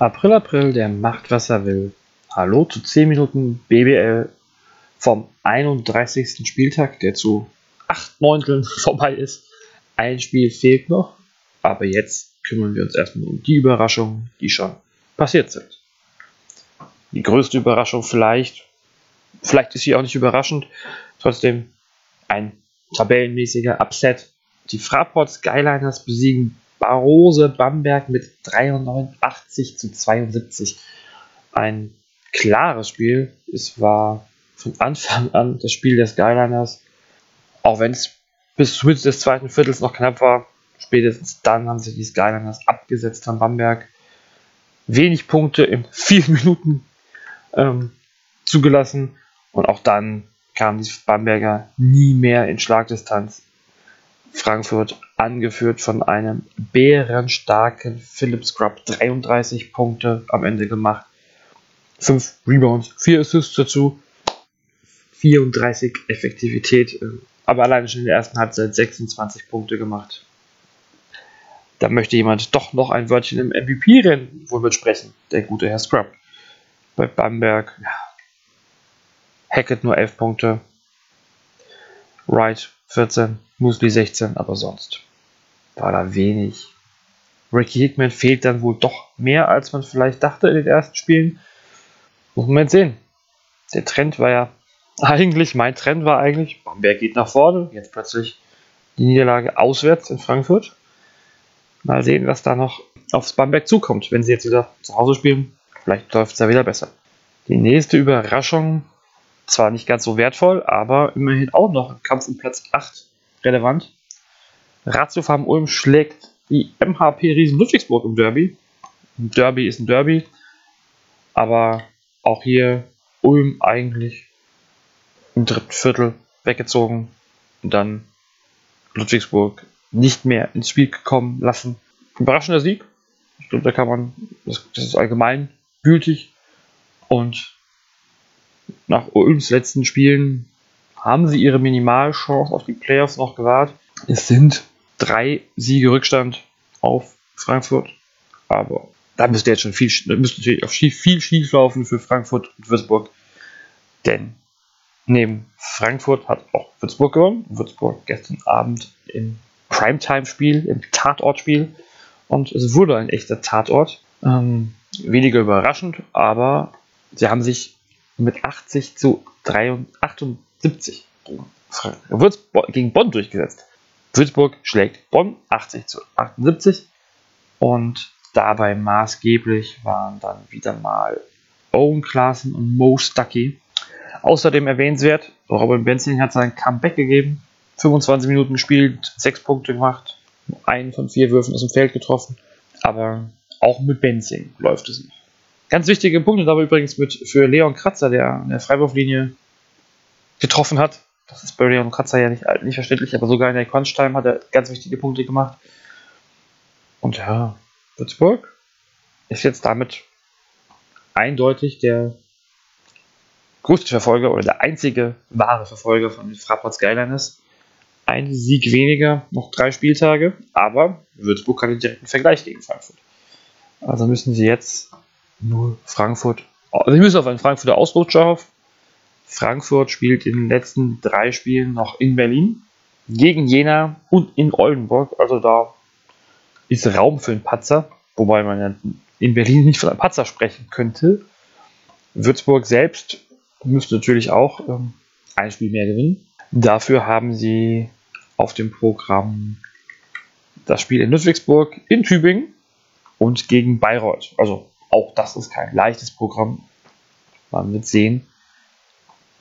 April, April, der macht, was er will. Hallo zu 10 Minuten BBL vom 31. Spieltag, der zu 8 Neunteln vorbei ist. Ein Spiel fehlt noch, aber jetzt kümmern wir uns erstmal um die Überraschungen, die schon passiert sind. Die größte Überraschung vielleicht, vielleicht ist sie auch nicht überraschend, trotzdem ein tabellenmäßiger Upset. Die Fraport Skyliners besiegen Barose Bamberg mit 83 zu 72. Ein klares Spiel. Es war von Anfang an das Spiel der Skyliners. Auch wenn es bis Mitte des zweiten Viertels noch knapp war. Spätestens dann haben sich die Skyliners abgesetzt an Bamberg. Wenig Punkte in vier Minuten ähm, zugelassen. Und auch dann kamen die Bamberger nie mehr in Schlagdistanz. Frankfurt angeführt von einem bärenstarken Philip Scrub, 33 Punkte am Ende gemacht, 5 Rebounds, 4 Assists dazu, 34 Effektivität, äh, aber alleine schon in der ersten Halbzeit 26 Punkte gemacht. Da möchte jemand doch noch ein Wörtchen im MVP-Rennen wohl mitsprechen, der gute Herr Scrub. Bei Bamberg, ja. Hackett nur 11 Punkte, Wright 14, Musli 16, aber sonst war da wenig. Ricky Hickman fehlt dann wohl doch mehr, als man vielleicht dachte in den ersten Spielen. Muss man jetzt sehen. Der Trend war ja eigentlich, mein Trend war eigentlich, Bamberg geht nach vorne, jetzt plötzlich die Niederlage auswärts in Frankfurt. Mal sehen, was da noch aufs Bamberg zukommt, wenn sie jetzt wieder zu Hause spielen. Vielleicht läuft es ja wieder besser. Die nächste Überraschung, zwar nicht ganz so wertvoll, aber immerhin auch noch im Kampf um Platz 8 relevant. Ratiofarm Ulm schlägt die MHP Riesen Ludwigsburg im Derby. Ein Derby ist ein Derby, aber auch hier Ulm eigentlich im dritten Viertel weggezogen und dann Ludwigsburg nicht mehr ins Spiel gekommen lassen. Überraschender Sieg. Ich glaube, da kann man, das, das ist allgemein gültig. Und nach Ulms letzten Spielen haben sie ihre Minimalchance auf die Playoffs noch gewahrt. Es sind drei Siege Rückstand auf Frankfurt. Aber da müsste jetzt schon viel, müsste natürlich auch viel, viel schief laufen für Frankfurt und Würzburg. Denn neben Frankfurt hat auch Würzburg gewonnen. Würzburg gestern Abend im Primetime-Spiel, im Tatortspiel. Und es wurde ein echter Tatort. Ähm, weniger überraschend, aber sie haben sich mit 80 zu 78 gegen Bonn durchgesetzt. Würzburg schlägt Bonn 80 zu 78 und dabei maßgeblich waren dann wieder mal Owen Klaassen und Mo Stuckey. Außerdem erwähnenswert, Robin Benzing hat sein Comeback gegeben, 25 Minuten gespielt, 6 Punkte gemacht, einen von vier Würfen aus dem Feld getroffen, aber auch mit Benzing läuft es noch. Ganz wichtige Punkte dabei übrigens mit für Leon Kratzer, der in der Freiwurflinie getroffen hat. Das ist bei Leon Kratzer ja nicht, nicht verständlich, aber sogar in der Crunch-Time hat er ganz wichtige Punkte gemacht. Und ja, Würzburg ist jetzt damit eindeutig der größte Verfolger oder der einzige wahre Verfolger von den Fraport Skyliners. Ein Sieg weniger, noch drei Spieltage, aber Würzburg kann den direkten Vergleich gegen Frankfurt. Also müssen sie jetzt nur Frankfurt. Also sie müssen auf einen Frankfurter Ausrutscher auf. Frankfurt spielt in den letzten drei Spielen noch in Berlin, gegen Jena und in Oldenburg. Also da ist Raum für einen Patzer, wobei man ja in Berlin nicht von einem Patzer sprechen könnte. Würzburg selbst müsste natürlich auch ähm, ein Spiel mehr gewinnen. Dafür haben sie auf dem Programm das Spiel in Ludwigsburg, in Tübingen und gegen Bayreuth. Also auch das ist kein leichtes Programm. Man wird sehen,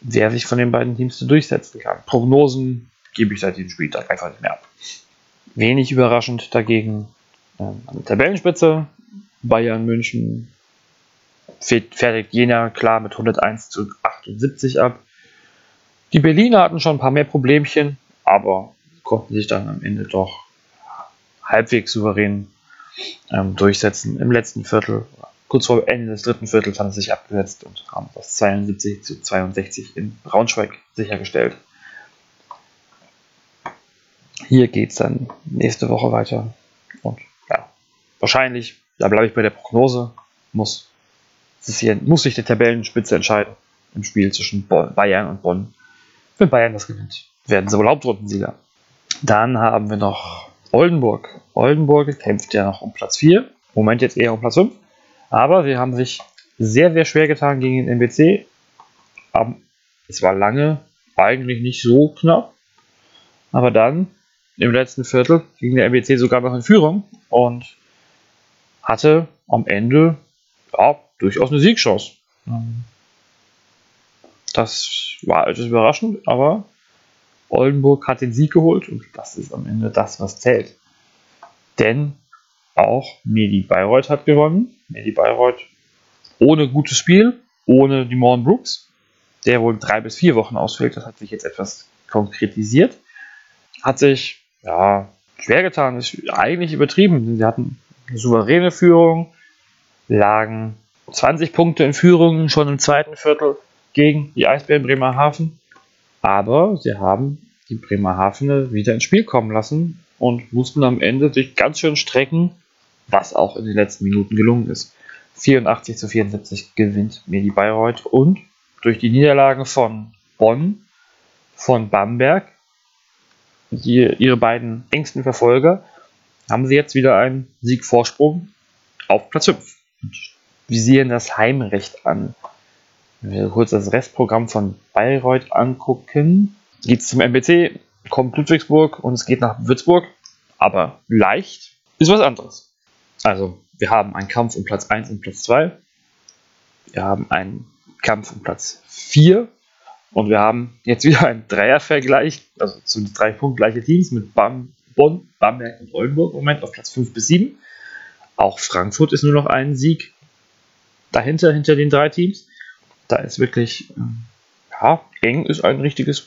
wer sich von den beiden Teams durchsetzen kann. Prognosen gebe ich seit diesem Spieltag einfach nicht mehr ab. Wenig überraschend dagegen ähm, an der Tabellenspitze. Bayern München fertigt Jena klar mit 101 zu 78 ab. Die Berliner hatten schon ein paar mehr Problemchen, aber konnten sich dann am Ende doch halbwegs souverän ähm, durchsetzen im letzten Viertel kurz vor Ende des dritten Viertels haben sie sich abgesetzt und haben das 72 zu 62 in Braunschweig sichergestellt. Hier geht es dann nächste Woche weiter. Und ja, wahrscheinlich, da bleibe ich bei der Prognose, muss, hier, muss sich die Tabellenspitze entscheiden im Spiel zwischen Bayern und Bonn. Wenn Bayern das gewinnt, werden sie wohl Hauptrundensieger. Dann haben wir noch Oldenburg. Oldenburg kämpft ja noch um Platz 4. Moment jetzt eher um Platz 5. Aber sie haben sich sehr, sehr schwer getan gegen den NBC. Es war lange eigentlich nicht so knapp. Aber dann im letzten Viertel ging der NBC sogar noch in Führung und hatte am Ende ja, durchaus eine Siegchance. Das war etwas überraschend, aber Oldenburg hat den Sieg geholt und das ist am Ende das, was zählt. Denn auch Medi Bayreuth hat gewonnen. Medi Bayreuth ohne gutes Spiel, ohne die Morn Brooks, der wohl drei bis vier Wochen ausfällt. Das hat sich jetzt etwas konkretisiert. Hat sich ja, schwer getan, ist eigentlich übertrieben. Sie hatten eine souveräne Führung, lagen 20 Punkte in Führung schon im zweiten Viertel gegen die Eisbären Bremerhaven. Aber sie haben die Bremerhavener wieder ins Spiel kommen lassen und mussten am Ende sich ganz schön strecken, was auch in den letzten Minuten gelungen ist. 84 zu 74 gewinnt Medi Bayreuth und durch die Niederlagen von Bonn, von Bamberg, die, ihre beiden engsten Verfolger, haben sie jetzt wieder einen Siegvorsprung auf Platz 5. Und visieren das Heimrecht an. Wenn wir kurz das Restprogramm von Bayreuth angucken, geht es zum MBC, kommt Ludwigsburg und es geht nach Würzburg. Aber leicht ist was anderes. Also, wir haben einen Kampf um Platz 1 und Platz 2. Wir haben einen Kampf um Platz 4. Und wir haben jetzt wieder einen Dreiervergleich, also zu drei Punkten gleiche Teams mit Bam, Bonn, Bamberg und Oldenburg im Moment auf Platz 5 bis 7. Auch Frankfurt ist nur noch ein Sieg dahinter, hinter den drei Teams. Da ist wirklich, ähm, ja, eng ist ein richtiges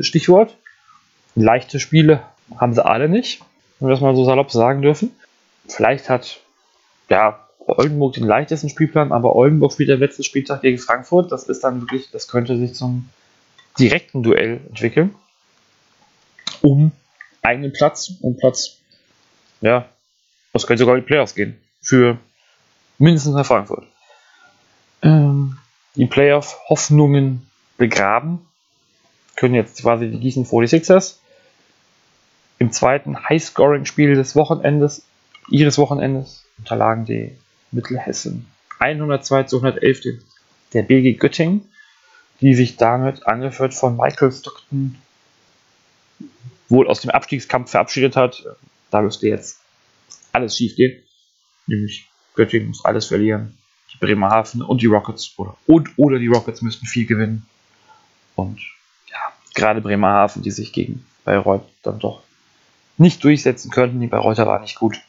Stichwort. Leichte Spiele haben sie alle nicht, wenn wir das mal so salopp sagen dürfen. Vielleicht hat, ja, Oldenburg den leichtesten Spielplan, aber Oldenburg spielt der letzte Spieltag gegen Frankfurt. Das ist dann wirklich, das könnte sich zum direkten Duell entwickeln. Um einen Platz, um Platz, ja, das könnte sogar in die Playoffs gehen. Für mindestens nach Frankfurt ähm, die Playoff-Hoffnungen begraben. Können jetzt quasi die Gießen 46ers im zweiten High-Scoring-Spiel des Wochenendes, ihres Wochenendes, unterlagen die Mittelhessen 102 zu 111 der BG Göttingen, die sich damit angeführt von Michael Stockton wohl aus dem Abstiegskampf verabschiedet hat. Da müsste jetzt alles schief gehen. Nämlich Göttingen muss alles verlieren die Bremerhaven und die Rockets oder, und oder die Rockets müssten viel gewinnen. Und ja, gerade Bremerhaven, die sich gegen Bayreuth dann doch nicht durchsetzen könnten. Die Bayreuther war nicht gut.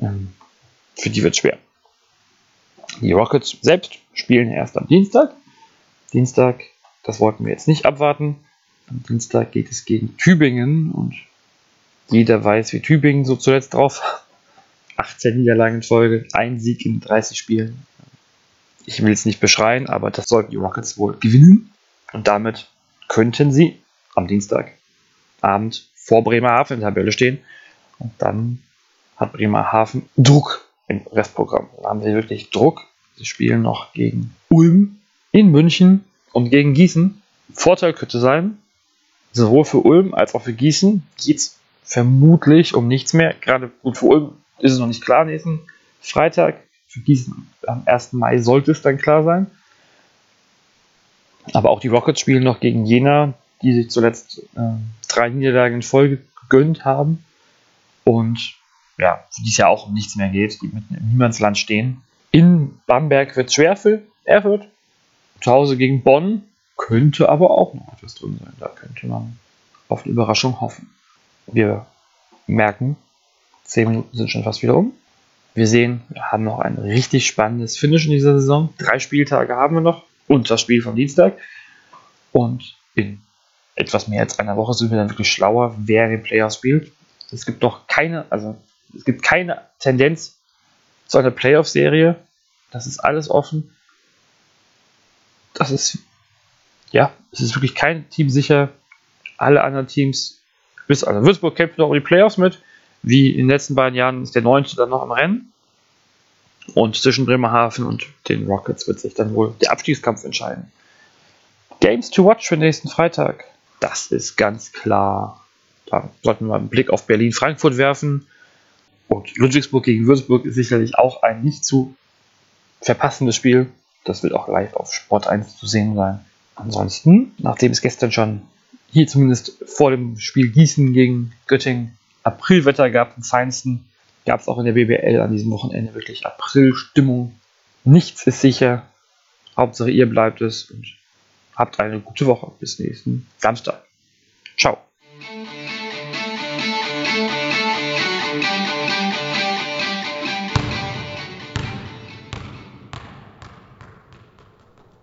Ähm, für die wird es schwer. Die Rockets selbst spielen erst am Dienstag. Dienstag, das wollten wir jetzt nicht abwarten. Am Dienstag geht es gegen Tübingen und jeder weiß, wie Tübingen so zuletzt drauf. 18 Niederlagen in Folge, ein Sieg in 30 Spielen ich will es nicht beschreien, aber das sollten die Rockets wohl gewinnen. Und damit könnten sie am Dienstagabend vor Bremerhaven in der Tabelle stehen. Und dann hat Bremerhaven Druck im Restprogramm. Dann haben sie wirklich Druck. Sie spielen noch gegen Ulm in München und gegen Gießen. Vorteil könnte sein, sowohl für Ulm als auch für Gießen geht es vermutlich um nichts mehr. Gerade gut für Ulm ist es noch nicht klar nächsten Freitag für Gießen am 1. Mai sollte es dann klar sein. Aber auch die Rockets spielen noch gegen Jena, die sich zuletzt äh, drei Niederlagen in Folge gegönnt haben. Und ja, für die es ja auch um nichts mehr geht, die mitten im Niemandsland stehen. In Bamberg wird es schwer für Erfurt. Zu Hause gegen Bonn könnte aber auch noch etwas drin sein. Da könnte man auf eine Überraschung hoffen. Wir merken, zehn Minuten sind schon fast wieder um. Wir sehen, wir haben noch ein richtig spannendes Finish in dieser Saison. Drei Spieltage haben wir noch und das Spiel vom Dienstag. Und in etwas mehr als einer Woche sind wir dann wirklich schlauer, wer den Playoffs spielt. Es gibt noch keine, also es gibt keine Tendenz zu einer Playoff-Serie. Das ist alles offen. Das ist, ja, es ist wirklich kein Team sicher. Alle anderen Teams, bis also Würzburg kämpft noch um die Playoffs mit. Wie in den letzten beiden Jahren ist der Neunte dann noch im Rennen. Und zwischen Bremerhaven und den Rockets wird sich dann wohl der Abstiegskampf entscheiden. Games to watch für nächsten Freitag. Das ist ganz klar. Da sollten wir einen Blick auf Berlin-Frankfurt werfen. Und Ludwigsburg gegen Würzburg ist sicherlich auch ein nicht zu verpassendes Spiel. Das wird auch live auf Sport 1 zu sehen sein. Ansonsten, nachdem es gestern schon hier zumindest vor dem Spiel Gießen gegen Göttingen Aprilwetter gab, im feinsten, gab es auch in der BBL an diesem Wochenende wirklich Aprilstimmung. Nichts ist sicher. Hauptsache ihr bleibt es und habt eine gute Woche. Bis nächsten Samstag. Ciao.